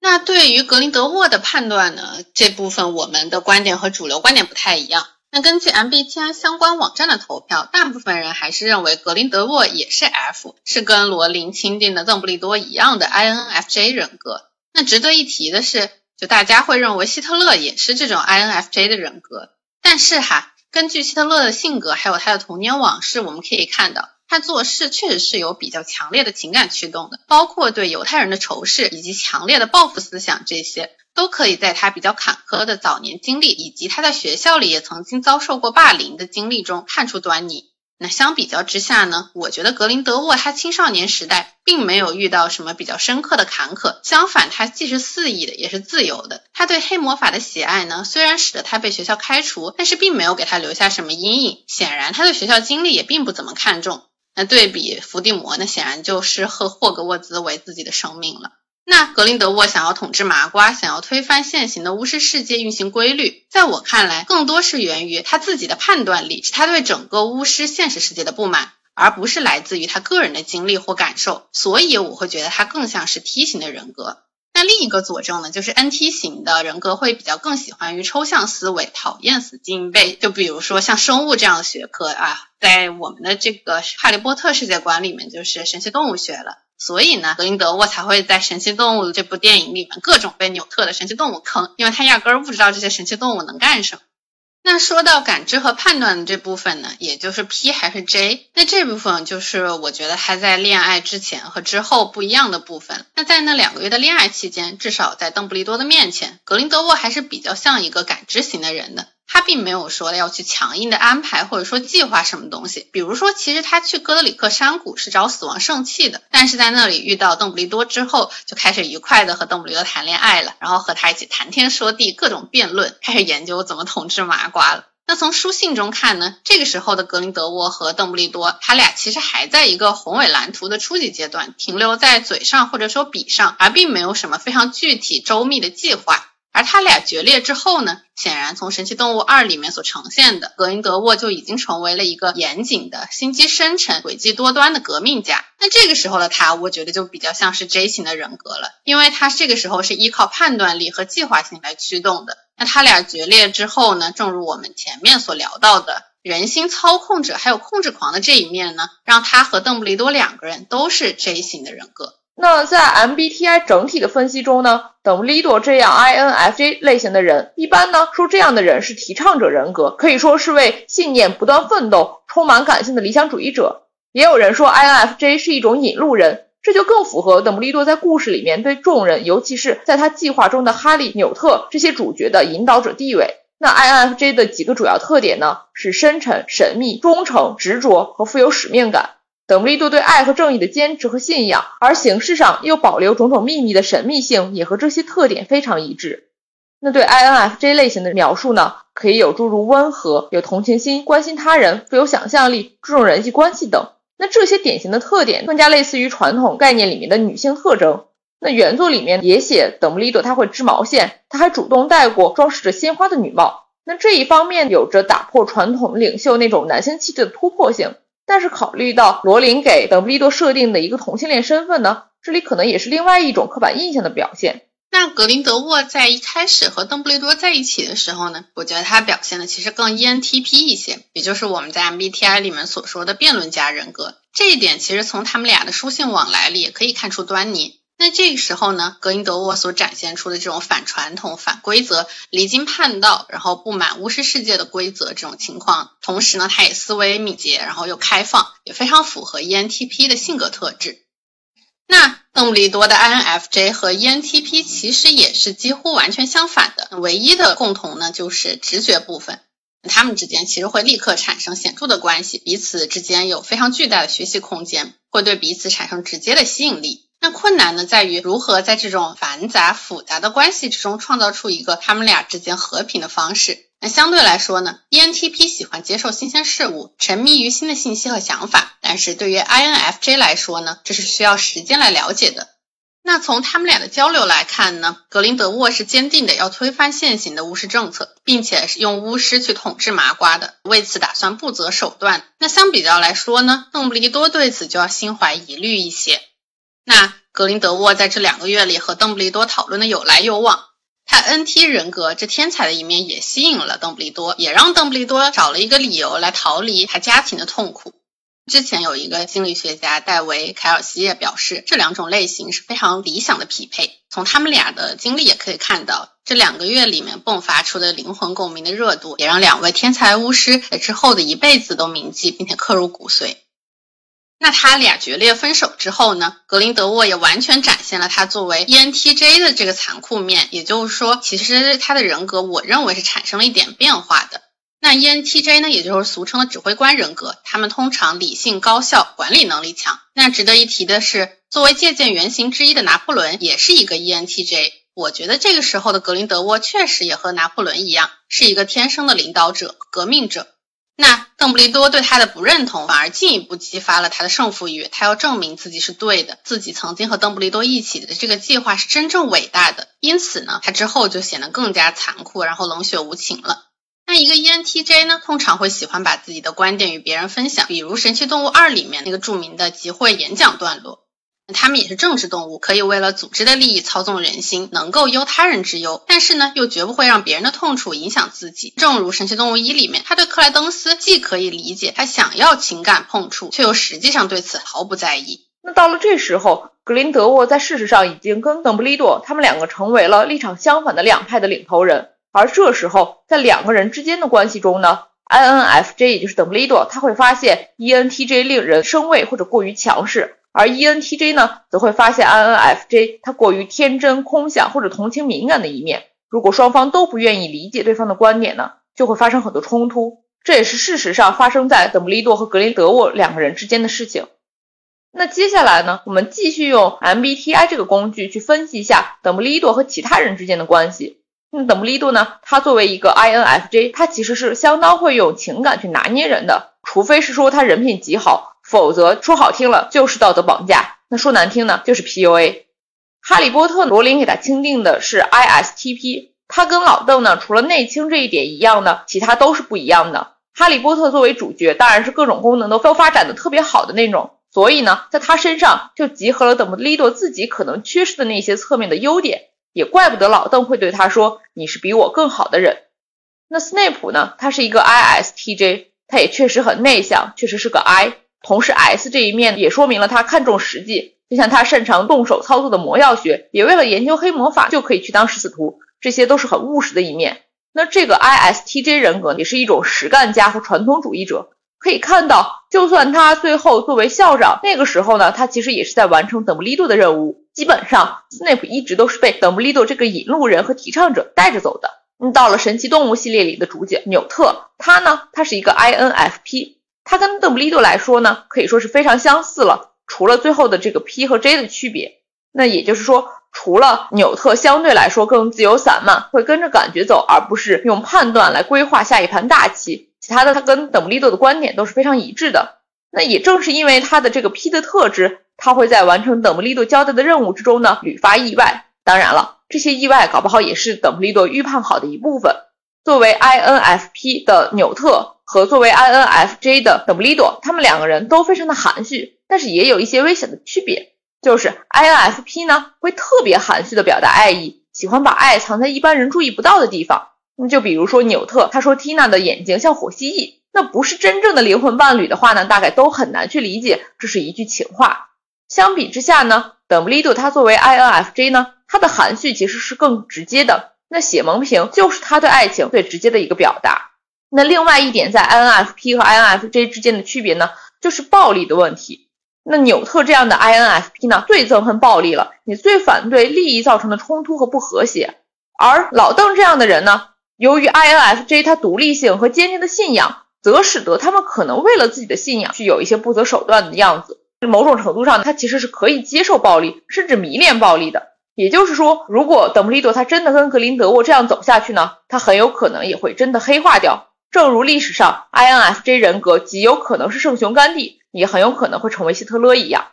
那对于格林德沃的判断呢？这部分我们的观点和主流观点不太一样。那根据 MBTI 相关网站的投票，大部分人还是认为格林德沃也是 F，是跟罗琳钦定的邓布利多一样的 INFJ 人格。那值得一提的是，就大家会认为希特勒也是这种 INFJ 的人格。但是哈，根据希特勒的性格还有他的童年往事，我们可以看到。他做事确实是有比较强烈的情感驱动的，包括对犹太人的仇视以及强烈的报复思想，这些都可以在他比较坎坷的早年经历以及他在学校里也曾经遭受过霸凌的经历中看出端倪。那相比较之下呢，我觉得格林德沃他青少年时代并没有遇到什么比较深刻的坎坷，相反，他既是肆意的，也是自由的。他对黑魔法的喜爱呢，虽然使得他被学校开除，但是并没有给他留下什么阴影。显然，他对学校经历也并不怎么看重。那对比伏地魔，那显然就是和霍格沃兹为自己的生命了。那格林德沃想要统治麻瓜，想要推翻现行的巫师世界运行规律，在我看来，更多是源于他自己的判断力，是他对整个巫师现实世界的不满，而不是来自于他个人的经历或感受。所以我会觉得他更像是梯形的人格。那另一个佐证呢，就是 N T 型的人格会比较更喜欢于抽象思维，讨厌死记硬背。就比如说像生物这样的学科啊，在我们的这个哈利波特世界观里面，就是神奇动物学了。所以呢，格林德沃才会在神奇动物这部电影里面各种被纽特的神奇动物坑，因为他压根儿不知道这些神奇动物能干什么。那说到感知和判断的这部分呢，也就是 P 还是 J？那这部分就是我觉得他在恋爱之前和之后不一样的部分。那在那两个月的恋爱期间，至少在邓布利多的面前，格林德沃还是比较像一个感知型的人的。他并没有说要去强硬的安排或者说计划什么东西，比如说，其实他去哥德里克山谷是找死亡圣器的，但是在那里遇到邓布利多之后，就开始愉快的和邓布利多谈恋爱了，然后和他一起谈天说地，各种辩论，开始研究怎么统治麻瓜了。那从书信中看呢，这个时候的格林德沃和邓布利多，他俩其实还在一个宏伟蓝图的初级阶段，停留在嘴上或者说笔上，而并没有什么非常具体周密的计划。而他俩决裂之后呢？显然，从《神奇动物二》里面所呈现的格林德沃就已经成为了一个严谨的、心机深沉、诡计多端的革命家。那这个时候的他，我觉得就比较像是 J 型的人格了，因为他这个时候是依靠判断力和计划性来驱动的。那他俩决裂之后呢？正如我们前面所聊到的，人心操控者还有控制狂的这一面呢，让他和邓布利多两个人都是 J 型的人格。那在 MBTI 整体的分析中呢，等布利多这样 INFJ 类型的人，一般呢说这样的人是提倡者人格，可以说是为信念不断奋斗、充满感性的理想主义者。也有人说 INFJ 是一种引路人，这就更符合等布利多在故事里面对众人，尤其是在他计划中的哈利、纽特这些主角的引导者地位。那 INFJ 的几个主要特点呢，是深沉、神秘、忠诚、执着和富有使命感。邓布利多对爱和正义的坚持和信仰，而形式上又保留种种秘密的神秘性，也和这些特点非常一致。那对 INFJ 类型的描述呢，可以有诸如温和、有同情心、关心他人、富有想象力、注重人际关系等。那这些典型的特点更加类似于传统概念里面的女性特征。那原作里面也写邓布利多他会织毛线，他还主动戴过装饰着鲜花的女帽。那这一方面有着打破传统领袖那种男性气质的突破性。但是考虑到罗琳给邓布利多设定的一个同性恋身份呢，这里可能也是另外一种刻板印象的表现。那格林德沃在一开始和邓布利多在一起的时候呢，我觉得他表现的其实更 ENTP 一些，也就是我们在 MBTI 里面所说的辩论家人格。这一点其实从他们俩的书信往来里也可以看出端倪。那这个时候呢，格林德沃所展现出的这种反传统、反规则、离经叛道，然后不满巫师世界的规则这种情况，同时呢，他也思维敏捷，然后又开放，也非常符合 ENTP 的性格特质。那邓布利多的 INFJ 和 ENTP 其实也是几乎完全相反的，唯一的共同呢就是直觉部分，他们之间其实会立刻产生显著的关系，彼此之间有非常巨大的学习空间，会对彼此产生直接的吸引力。那困难呢，在于如何在这种繁杂复杂的关系之中，创造出一个他们俩之间和平的方式。那相对来说呢，ENTP 喜欢接受新鲜事物，沉迷于新的信息和想法，但是对于 INFJ 来说呢，这是需要时间来了解的。那从他们俩的交流来看呢，格林德沃是坚定的要推翻现行的巫师政策，并且是用巫师去统治麻瓜的，为此打算不择手段。那相比较来说呢，邓布利多对此就要心怀疑虑一些。那格林德沃在这两个月里和邓布利多讨论的有来有往。他 NT 人格这天才的一面也吸引了邓布利多，也让邓布利多找了一个理由来逃离他家庭的痛苦。之前有一个心理学家戴维·凯尔西也表示，这两种类型是非常理想的匹配。从他们俩的经历也可以看到，这两个月里面迸发出的灵魂共鸣的热度，也让两位天才巫师在之后的一辈子都铭记并且刻入骨髓。那他俩决裂分手之后呢？格林德沃也完全展现了他作为 ENTJ 的这个残酷面，也就是说，其实他的人格，我认为是产生了一点变化的。那 ENTJ 呢，也就是俗称的指挥官人格，他们通常理性高效，管理能力强。那值得一提的是，作为借鉴原型之一的拿破仑也是一个 ENTJ。我觉得这个时候的格林德沃确实也和拿破仑一样，是一个天生的领导者、革命者。那邓布利多对他的不认同，反而进一步激发了他的胜负欲。他要证明自己是对的，自己曾经和邓布利多一起的这个计划是真正伟大的。因此呢，他之后就显得更加残酷，然后冷血无情了。那一个 ENTJ 呢，通常会喜欢把自己的观点与别人分享，比如《神奇动物二》里面那个著名的集会演讲段落。他们也是政治动物，可以为了组织的利益操纵人心，能够忧他人之忧，但是呢，又绝不会让别人的痛楚影响自己。正如《神奇动物一》里面，他对克莱登斯既可以理解他想要情感碰触，却又实际上对此毫不在意。那到了这时候，格林德沃在事实上已经跟邓布利多他们两个成为了立场相反的两派的领头人，而这时候在两个人之间的关系中呢，INFJ 也就是邓布利多他会发现 ENTJ 令人生畏或者过于强势。而 ENTJ 呢，则会发现 INFJ 他过于天真、空想或者同情敏感的一面。如果双方都不愿意理解对方的观点呢，就会发生很多冲突。这也是事实上发生在邓布利多和格林德沃两个人之间的事情。那接下来呢，我们继续用 MBTI 这个工具去分析一下邓布利多和其他人之间的关系。那邓布利多呢，他作为一个 INFJ，他其实是相当会用情感去拿捏人的，除非是说他人品极好。否则说好听了就是道德绑架，那说难听呢就是 PUA。哈利波特罗琳给他钦定的是 ISTP，他跟老邓呢除了内倾这一点一样呢，其他都是不一样的。哈利波特作为主角，当然是各种功能都都发展的特别好的那种，所以呢，在他身上就集合了邓布利多自己可能缺失的那些侧面的优点，也怪不得老邓会对他说你是比我更好的人。那斯内普呢，他是一个 ISTJ，他也确实很内向，确实是个 I。同时，S 这一面也说明了他看重实际，就像他擅长动手操作的魔药学，也为了研究黑魔法就可以去当食死徒，这些都是很务实的一面。那这个 ISTJ 人格也是一种实干家和传统主义者，可以看到，就算他最后作为校长，那个时候呢，他其实也是在完成邓布利多的任务。基本上，斯内普一直都是被邓布利多这个引路人和提倡者带着走的。嗯，到了神奇动物系列里的主角纽特，他呢，他是一个 INFP。他跟邓布利多来说呢，可以说是非常相似了，除了最后的这个 P 和 J 的区别。那也就是说，除了纽特相对来说更自由散漫，会跟着感觉走，而不是用判断来规划下一盘大棋。其他的，他跟邓布利多的观点都是非常一致的。那也正是因为他的这个 P 的特质，他会在完成邓布利多交代的任务之中呢，屡发意外。当然了，这些意外搞不好也是邓布利多预判好的一部分。作为 INFP 的纽特。和作为 INFJ 的邓布利多，他们两个人都非常的含蓄，但是也有一些危险的区别。就是 INFP 呢，会特别含蓄的表达爱意，喜欢把爱藏在一般人注意不到的地方。那就比如说纽特，他说 Tina 的眼睛像火蜥蜴，那不是真正的灵魂伴侣的话呢，大概都很难去理解这是一句情话。相比之下呢，邓布利多他作为 INFJ 呢，他的含蓄其实是更直接的。那写蒙屏就是他对爱情最直接的一个表达。那另外一点，在 INFP 和 INFJ 之间的区别呢，就是暴力的问题。那纽特这样的 INFP 呢，最憎恨暴力了，你最反对利益造成的冲突和不和谐。而老邓这样的人呢，由于 INFJ 他独立性和坚定的信仰，则使得他们可能为了自己的信仰去有一些不择手段的样子。某种程度上，他其实是可以接受暴力，甚至迷恋暴力的。也就是说，如果邓布利多他真的跟格林德沃这样走下去呢，他很有可能也会真的黑化掉。正如历史上 INFJ 人格极有可能是圣雄甘地，也很有可能会成为希特勒一样。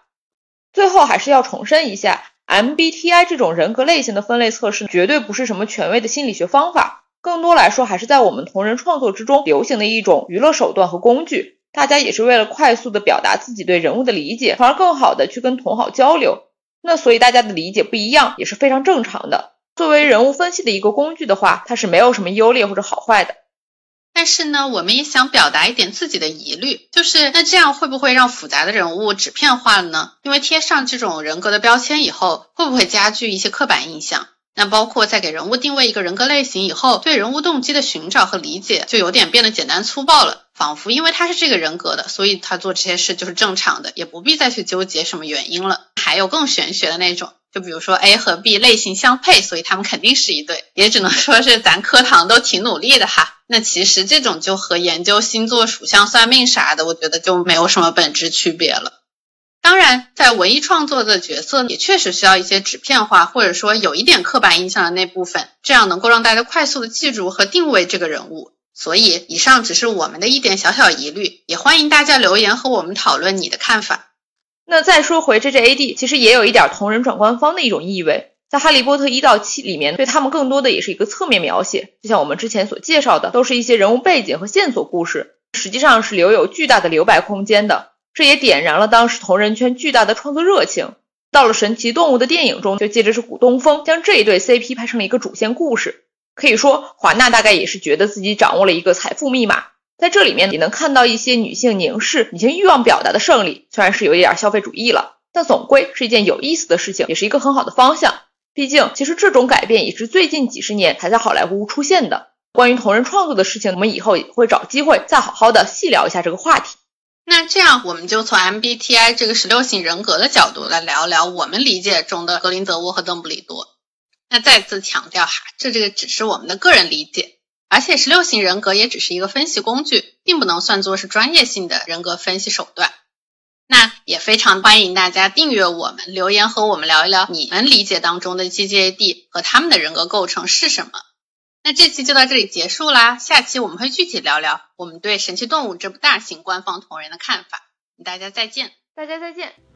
最后还是要重申一下，MBTI 这种人格类型的分类测试绝对不是什么权威的心理学方法，更多来说还是在我们同人创作之中流行的一种娱乐手段和工具。大家也是为了快速的表达自己对人物的理解，从而更好的去跟同好交流。那所以大家的理解不一样也是非常正常的。作为人物分析的一个工具的话，它是没有什么优劣或者好坏的。但是呢，我们也想表达一点自己的疑虑，就是那这样会不会让复杂的人物纸片化了呢？因为贴上这种人格的标签以后，会不会加剧一些刻板印象？那包括在给人物定位一个人格类型以后，对人物动机的寻找和理解就有点变得简单粗暴了，仿佛因为他是这个人格的，所以他做这些事就是正常的，也不必再去纠结什么原因了。还有更玄学的那种。就比如说 A 和 B 类型相配，所以他们肯定是一对，也只能说是咱课堂都挺努力的哈。那其实这种就和研究星座、属相、算命啥的，我觉得就没有什么本质区别了。当然，在文艺创作的角色也确实需要一些纸片化，或者说有一点刻板印象的那部分，这样能够让大家快速的记住和定位这个人物。所以，以上只是我们的一点小小疑虑，也欢迎大家留言和我们讨论你的看法。那再说回 J J A D，其实也有一点同人转官方的一种意味，在《哈利波特》一到七里面，对他们更多的也是一个侧面描写，就像我们之前所介绍的，都是一些人物背景和线索故事，实际上是留有巨大的留白空间的。这也点燃了当时同人圈巨大的创作热情。到了神奇动物的电影中，就借着是古东风将这一对 C P 拍成了一个主线故事。可以说，华纳大概也是觉得自己掌握了一个财富密码。在这里面也能看到一些女性凝视、女性欲望表达的胜利，虽然是有一点消费主义了，但总归是一件有意思的事情，也是一个很好的方向。毕竟，其实这种改变也是最近几十年才在好莱坞出现的。关于同人创作的事情，我们以后也会找机会再好好的细聊一下这个话题。那这样，我们就从 MBTI 这个十六型人格的角度来聊聊我们理解中的格林德沃和邓布利多。那再次强调哈，这这个只是我们的个人理解。而且十六型人格也只是一个分析工具，并不能算作是专业性的人格分析手段。那也非常欢迎大家订阅我们，留言和我们聊一聊你们理解当中的 GGAD 和他们的人格构成是什么。那这期就到这里结束啦，下期我们会具体聊聊我们对《神奇动物》这部大型官方同人的看法。大家再见，大家再见。